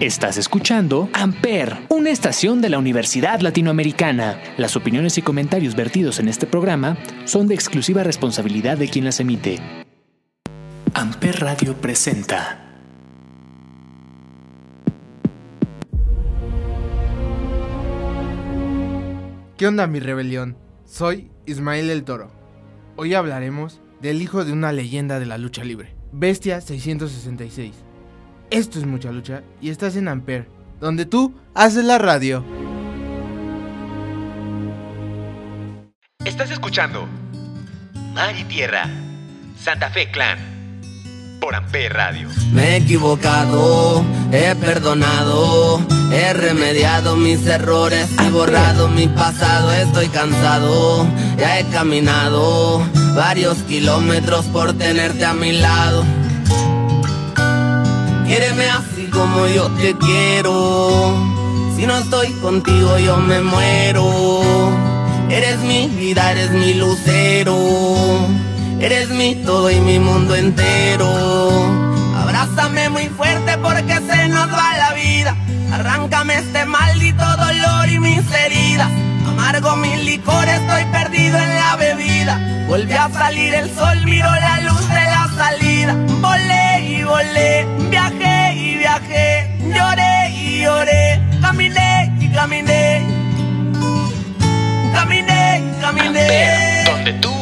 Estás escuchando Amper, una estación de la Universidad Latinoamericana. Las opiniones y comentarios vertidos en este programa son de exclusiva responsabilidad de quien las emite. Amper Radio presenta. ¿Qué onda mi rebelión? Soy Ismael el Toro. Hoy hablaremos del hijo de una leyenda de la lucha libre, Bestia 666. Esto es mucha lucha y estás en Amper, donde tú haces la radio. Estás escuchando Mar y Tierra, Santa Fe Clan, por Amper Radio. Me he equivocado, he perdonado, he remediado mis errores, he borrado mi pasado, estoy cansado, ya he caminado varios kilómetros por tenerte a mi lado. Quiéreme así como yo te quiero, si no estoy contigo yo me muero. Eres mi vida, eres mi lucero. Eres mi todo y mi mundo entero. Abrázame muy fuerte porque se nos va la vida. Arráncame este maldito dolor y mis heridas. Amargo mi licor, estoy perdido en la bebida. Volví a salir el sol, miro la luz de la salida. Volé volé, viajé y viajé. Lloré y lloré, caminé y caminé. Caminé y caminé. Amper, donde tú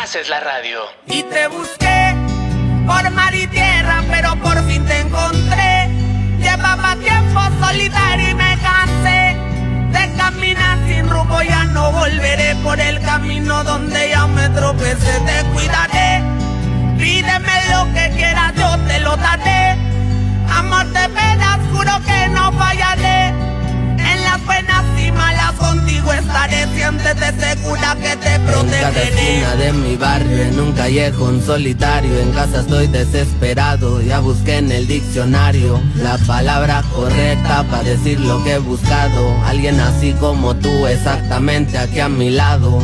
haces la radio. Y te busqué por mar y tierra, pero por fin te encontré. Llevaba tiempo solitario y me cansé de caminar sin rumbo. Ya no volveré por el camino donde ya me tropecé. Te cuidaré, pídeme lo que quieras, yo te lo daré. Amor de penas, juro que no fallaré. En las buenas y malas contigo estaré. Siéntete segura que te En cada protegeré. esquina de mi barrio, en un callejón solitario, en casa estoy desesperado, ya busqué en el diccionario la palabra correcta para decir lo que he buscado. Alguien así como tú, exactamente aquí a mi lado.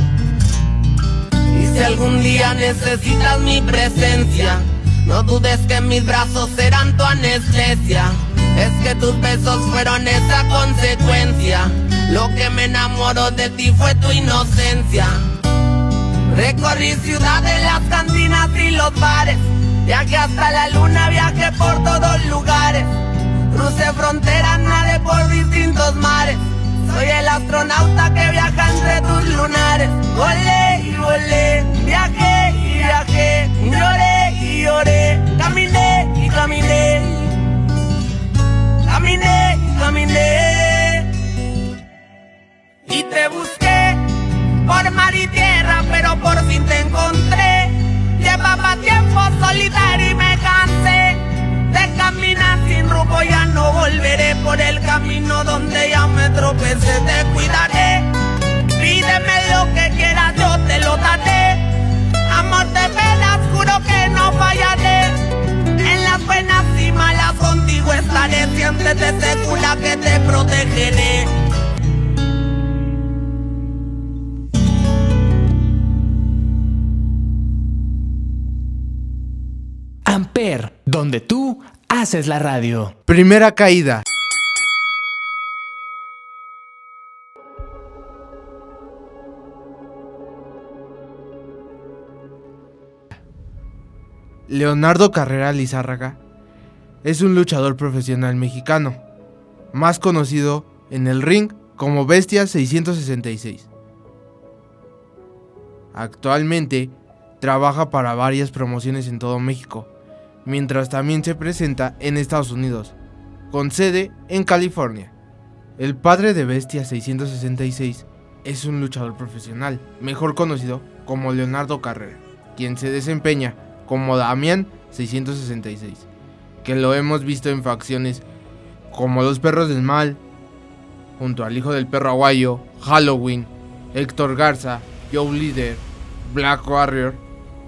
Y si algún día necesitas mi presencia, no dudes que mis brazos serán tu anestesia. Es que tus besos fueron esa consecuencia. Lo que me enamoró de ti fue tu inocencia. Recorrí ciudades, las cantinas y los bares. Viajé hasta la luna, viajé por todos lugares. Crucé fronteras, nadé por distintos mares. Soy el astronauta que viaja entre tus lunares. Volé y volé, viajé. Lloré caminé y caminé. Caminé y caminé. Y te busqué por mar y tierra, pero por fin te encontré. Llevaba tiempo solitario y me cansé de caminar sin rumbo. Ya no volveré por el camino donde ya me tropecé. Te cuidaré, pídeme Segura que te protegeré. Amper, donde tú haces la radio. Primera caída. Leonardo Carrera Lizárraga es un luchador profesional mexicano, más conocido en el ring como Bestia 666. Actualmente trabaja para varias promociones en todo México, mientras también se presenta en Estados Unidos, con sede en California. El padre de Bestia 666 es un luchador profesional, mejor conocido como Leonardo Carrera, quien se desempeña como Damián 666, que lo hemos visto en facciones como Los Perros del Mal, junto al hijo del perro aguayo, Halloween, Héctor Garza, Joe Líder, Black Warrior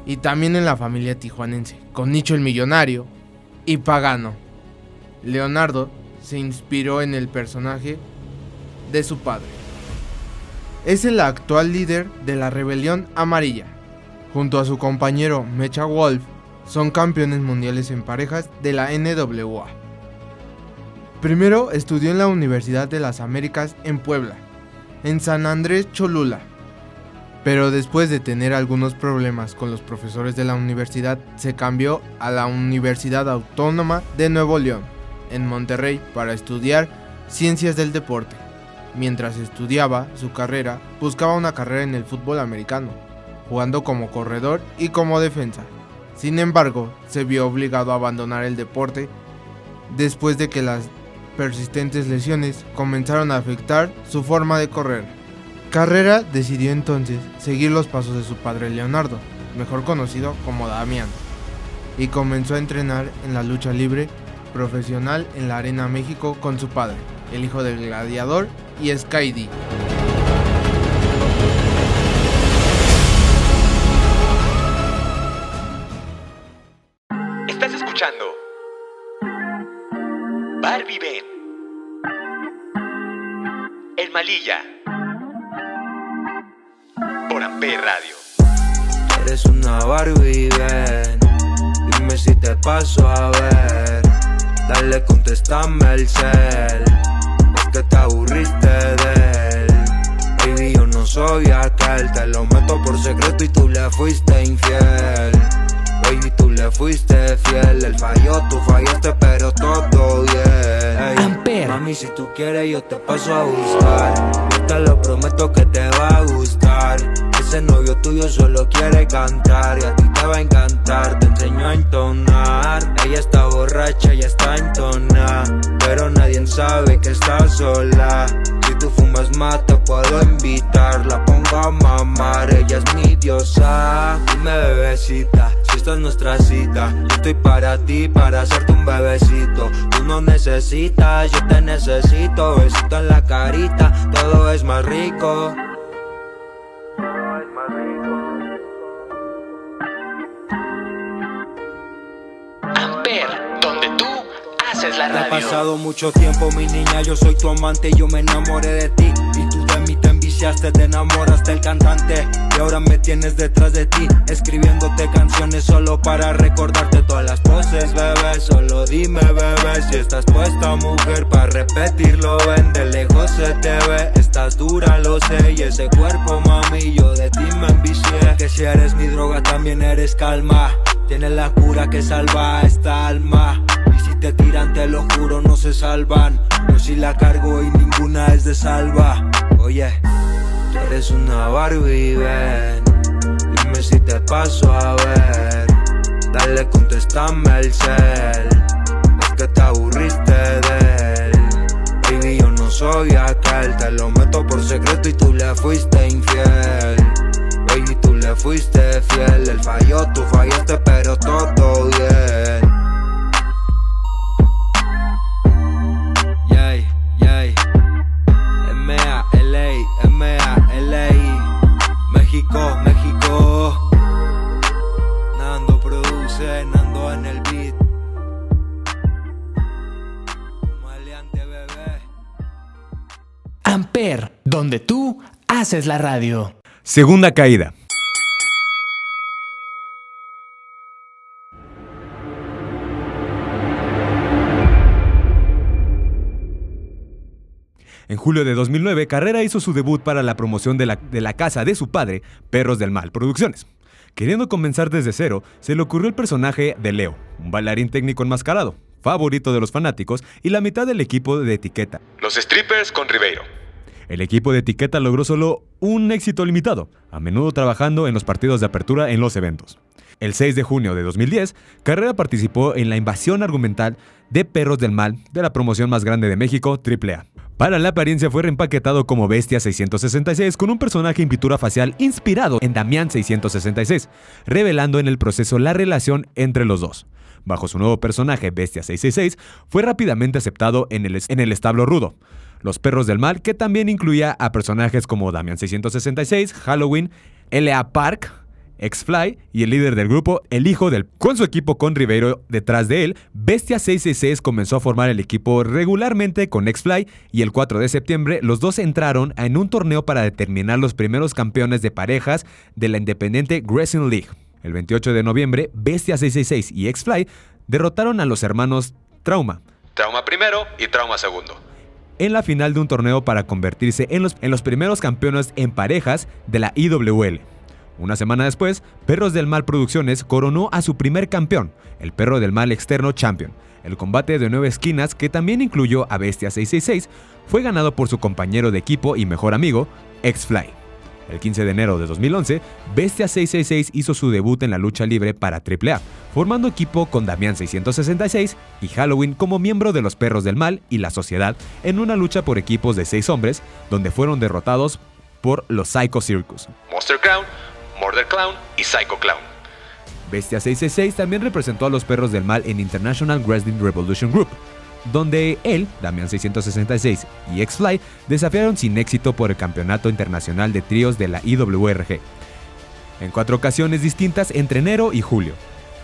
y también en la familia tijuanense, con Nicho el Millonario y Pagano. Leonardo se inspiró en el personaje de su padre. Es el actual líder de la Rebelión Amarilla. Junto a su compañero Mecha Wolf, son campeones mundiales en parejas de la NWA. Primero estudió en la Universidad de las Américas en Puebla, en San Andrés Cholula. Pero después de tener algunos problemas con los profesores de la universidad, se cambió a la Universidad Autónoma de Nuevo León, en Monterrey, para estudiar ciencias del deporte. Mientras estudiaba su carrera, buscaba una carrera en el fútbol americano, jugando como corredor y como defensa. Sin embargo, se vio obligado a abandonar el deporte después de que las persistentes lesiones comenzaron a afectar su forma de correr. Carrera decidió entonces seguir los pasos de su padre Leonardo, mejor conocido como Damián, y comenzó a entrenar en la lucha libre profesional en la Arena México con su padre, el hijo del gladiador y. Estás El Malilla. Por Amper Radio. Eres una Barbie, ven. Dime si te paso a ver. Dale, contéstame el cel. Es que te aburriste de él. Baby, yo no soy aquel. Te lo meto por secreto y tú le fuiste infiel. Baby, tú le fuiste fiel. Él falló, tú fallaste, pero todo bien. Ey, Mami, si tú quieres, yo te paso a buscar. Te lo prometo que te va a gustar. Ese novio tuyo solo quiere cantar y a ti te va a encantar. Te enseño a entonar. Ella está borracha, ella está entonada. Pero nadie sabe que está sola. Si tú fumas más, te puedo invitar. La pongo a mamar, ella es mi diosa. Dime, bebecita, esta es nuestra cita. Yo estoy para ti, para hacerte un bebecito. Tú no necesitas, yo te necesito. Besito en la carita, todo es más rico. Amper, donde tú haces la Ya ha radio. pasado mucho tiempo, mi niña, yo soy tu amante, yo me enamoré de ti Y mí te enamoraste del cantante. Y ahora me tienes detrás de ti, escribiéndote canciones solo para recordarte todas las poses, bebé. Solo dime, bebé, si estás puesta, mujer, para repetirlo Ven, de lejos se te ve, estás dura, lo sé Y ese cuerpo, mami, yo de ti me envicié. Que si eres mi droga, también eres calma. Tienes la cura que salva a esta alma. Te tiran, te lo juro, no se salvan. Yo sí la cargo y ninguna es de salva. Oye, eres una Barbie, ven. Dime si te paso a ver. Dale, contéstame el cel. Es que te aburriste de él. Baby, yo no soy aquel. Te lo meto por secreto y tú le fuiste infiel. Baby, tú le fuiste fiel. Él falló, tú fallaste, pero todo bien. Donde tú haces la radio. Segunda caída. En julio de 2009, Carrera hizo su debut para la promoción de la, de la casa de su padre, Perros del Mal Producciones. Queriendo comenzar desde cero, se le ocurrió el personaje de Leo, un bailarín técnico enmascarado, favorito de los fanáticos y la mitad del equipo de etiqueta. Los strippers con Ribeiro. El equipo de etiqueta logró solo un éxito limitado, a menudo trabajando en los partidos de apertura en los eventos. El 6 de junio de 2010, Carrera participó en la invasión argumental de Perros del Mal de la promoción más grande de México, AAA. Para la apariencia fue reempaquetado como Bestia 666 con un personaje en pintura facial inspirado en Damián 666, revelando en el proceso la relación entre los dos. Bajo su nuevo personaje, Bestia 666, fue rápidamente aceptado en el, en el establo rudo. Los Perros del Mal, que también incluía a personajes como Damian 666, Halloween, L.A. Park, X-Fly y el líder del grupo, el hijo del... Con su equipo con Ribeiro detrás de él, Bestia 666 comenzó a formar el equipo regularmente con X-Fly y el 4 de septiembre los dos entraron en un torneo para determinar los primeros campeones de parejas de la independiente Wrestling League. El 28 de noviembre, Bestia 666 y X-Fly derrotaron a los hermanos Trauma, Trauma primero y trauma segundo. En la final de un torneo para convertirse en los, en los primeros campeones en parejas de la IWL. Una semana después, Perros del Mal Producciones coronó a su primer campeón, el Perro del Mal Externo Champion. El combate de nueve esquinas, que también incluyó a Bestia 666, fue ganado por su compañero de equipo y mejor amigo, X-Fly. El 15 de enero de 2011, Bestia 666 hizo su debut en la lucha libre para AAA, formando equipo con Damián 666 y Halloween como miembro de los Perros del Mal y la Sociedad en una lucha por equipos de seis hombres, donde fueron derrotados por los Psycho Circus. Monster Clown, Murder Clown y Psycho Clown. Bestia 666 también representó a los Perros del Mal en International Wrestling Revolution Group, donde él, Damian 666 y X-Fly desafiaron sin éxito por el Campeonato Internacional de Tríos de la IWRG, en cuatro ocasiones distintas entre enero y julio.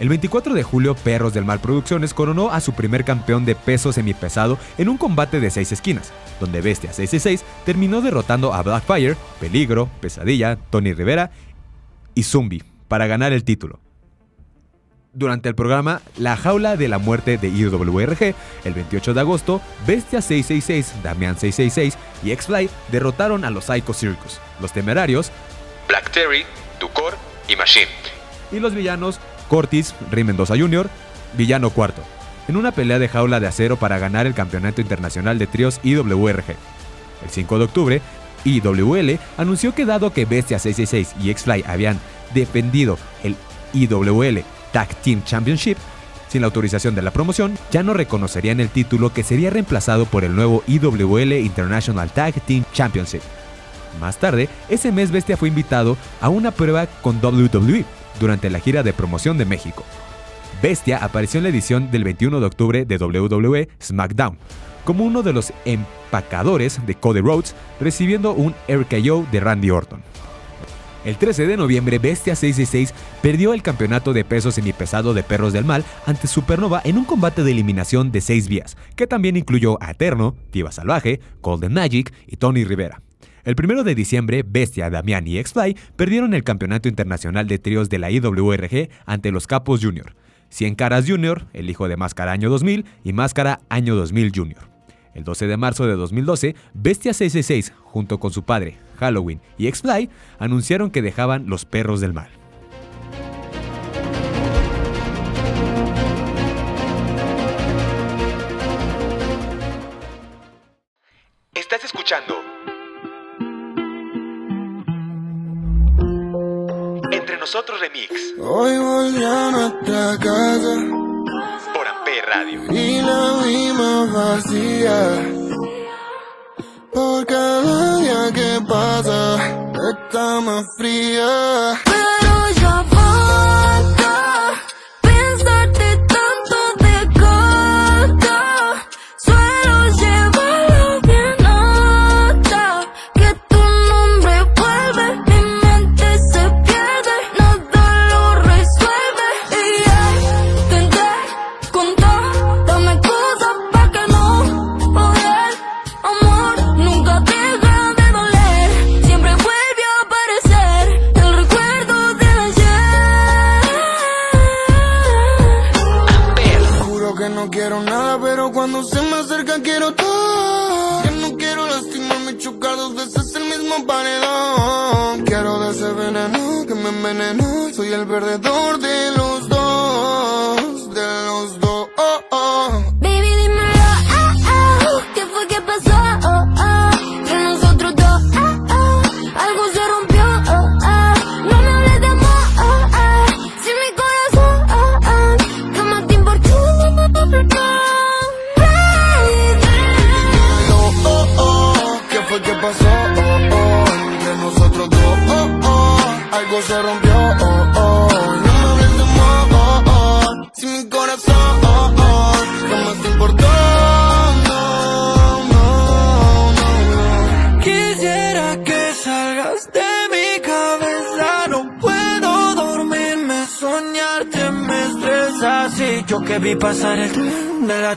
El 24 de julio, Perros del Mal Producciones coronó a su primer campeón de peso semipesado en un combate de seis esquinas, donde Bestia 666 terminó derrotando a Blackfire, Peligro, Pesadilla, Tony Rivera y Zumbi para ganar el título. Durante el programa La Jaula de la Muerte de IWRG, el 28 de agosto, Bestia 666, Damian 666 y X-Fly derrotaron a los Psycho Circus, los temerarios, Black Terry, Ducor y Machine. y los villanos Cortis, Rey Mendoza Jr., Villano Cuarto, en una pelea de jaula de acero para ganar el Campeonato Internacional de Tríos IWRG. El 5 de octubre, IWL anunció que dado que Bestia 666 y X-Fly habían defendido el IWL Tag Team Championship, sin la autorización de la promoción, ya no reconocerían el título que sería reemplazado por el nuevo IWL International Tag Team Championship. Más tarde, ese mes Bestia fue invitado a una prueba con WWE durante la gira de promoción de México. Bestia apareció en la edición del 21 de octubre de WWE SmackDown, como uno de los empacadores de Cody Rhodes, recibiendo un RKO de Randy Orton. El 13 de noviembre, Bestia 666 perdió el campeonato de peso semipesado de Perros del Mal ante Supernova en un combate de eliminación de 6 vías, que también incluyó a Eterno, Diva Salvaje, Golden Magic y Tony Rivera. El 1 de diciembre, Bestia, Damián y X-Fly perdieron el campeonato internacional de tríos de la IWRG ante los Capos Jr., 100 Caras Jr., el hijo de Máscara Año 2000 y Máscara Año 2000 Jr. El 12 de marzo de 2012, Bestia 666, junto con su padre, Halloween y X-Fly, anunciaron que dejaban los perros del mal. Estás escuchando Entre Nosotros Remix Hoy volví a nuestra casa por Amper Radio. y la vimos vacía. Por cada que pasa, está más fría.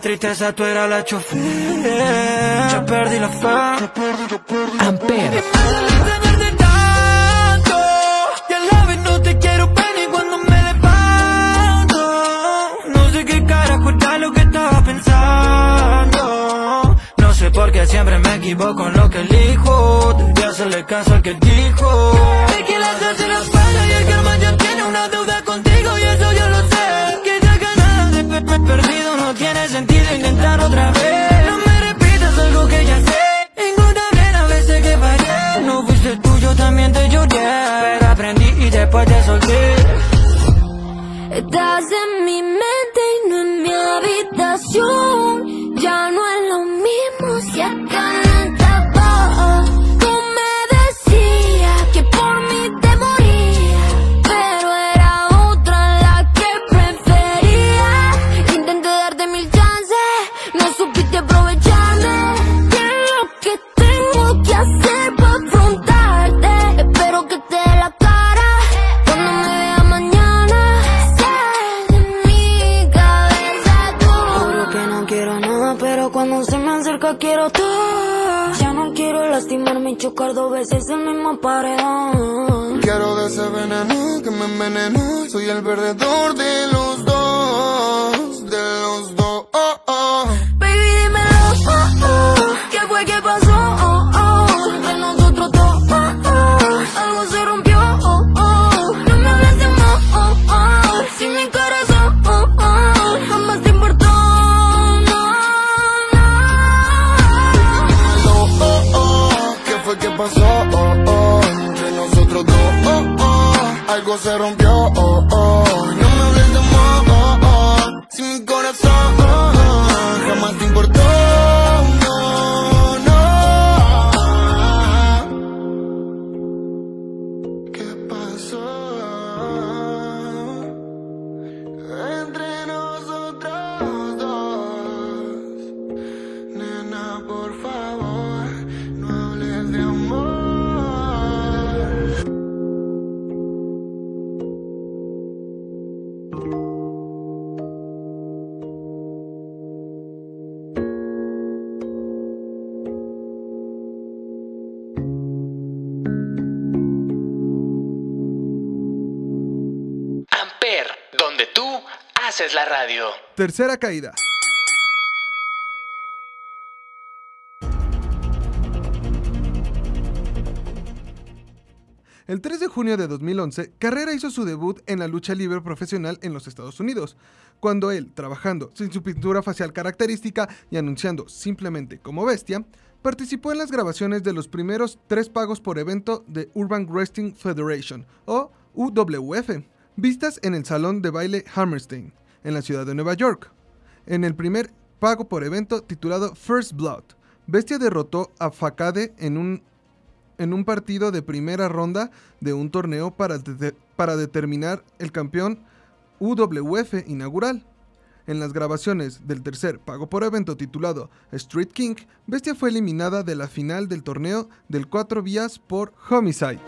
Tristeza, tú eras la chofer. Ya perdí la fe. Amper, Tenerte tanto, y a la vez no te quiero ver ni cuando me levanto. No sé qué carajo está lo que estaba pensando. porque siempre me equivoco en lo que elijo Debería hacerle caso al que dijo El que las hace las paga y el que al tiene una deuda contigo y eso yo lo sé Que perdido no tiene sentido intentar otra vez. No me repitas algo que ya sé. Encontraré a veces que fallé No fuiste tuyo, también te lloré Pero aprendí y después te solté. Estás en mi que me envenena. Soy el perdedor de los dos, Se rompió, oh, oh. No me hables de más, oh, oh. Si mi corazón, oh, oh. Jamás te importó, haces la radio. Tercera caída. El 3 de junio de 2011, Carrera hizo su debut en la lucha libre profesional en los Estados Unidos, cuando él, trabajando sin su pintura facial característica y anunciando simplemente como bestia, participó en las grabaciones de los primeros tres pagos por evento de Urban Wrestling Federation, o UWF, vistas en el salón de baile Hammerstein, en la ciudad de Nueva York. En el primer pago por evento titulado First Blood, Bestia derrotó a Fakade en un, en un partido de primera ronda de un torneo para, para determinar el campeón UWF inaugural. En las grabaciones del tercer pago por evento titulado Street King, Bestia fue eliminada de la final del torneo del 4 vías por Homicide.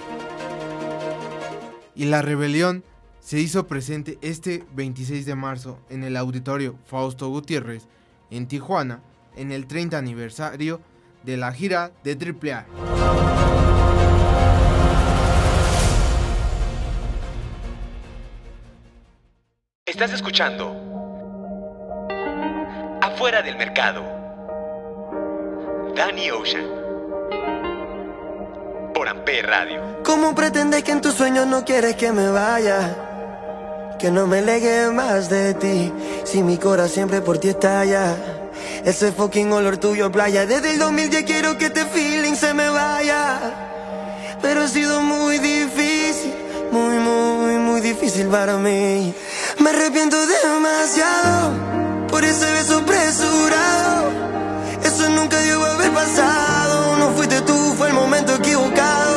Y la rebelión se hizo presente este 26 de marzo en el auditorio Fausto Gutiérrez en Tijuana en el 30 aniversario de la gira de AAA. Estás escuchando Afuera del mercado. Danny Ocean. Por Amper Radio. ¿Cómo pretendes que en tus sueños no quieres que me vaya? Que no me legue más de ti, si mi corazón siempre por ti estalla. Ese fucking olor tuyo playa, desde el 2010 quiero que este feeling se me vaya. Pero ha sido muy difícil, muy, muy, muy difícil para mí. Me arrepiento demasiado por ese beso apresurado. Eso nunca debió haber pasado. No fuiste tú, fue el momento equivocado.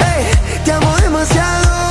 Te amo demasiado.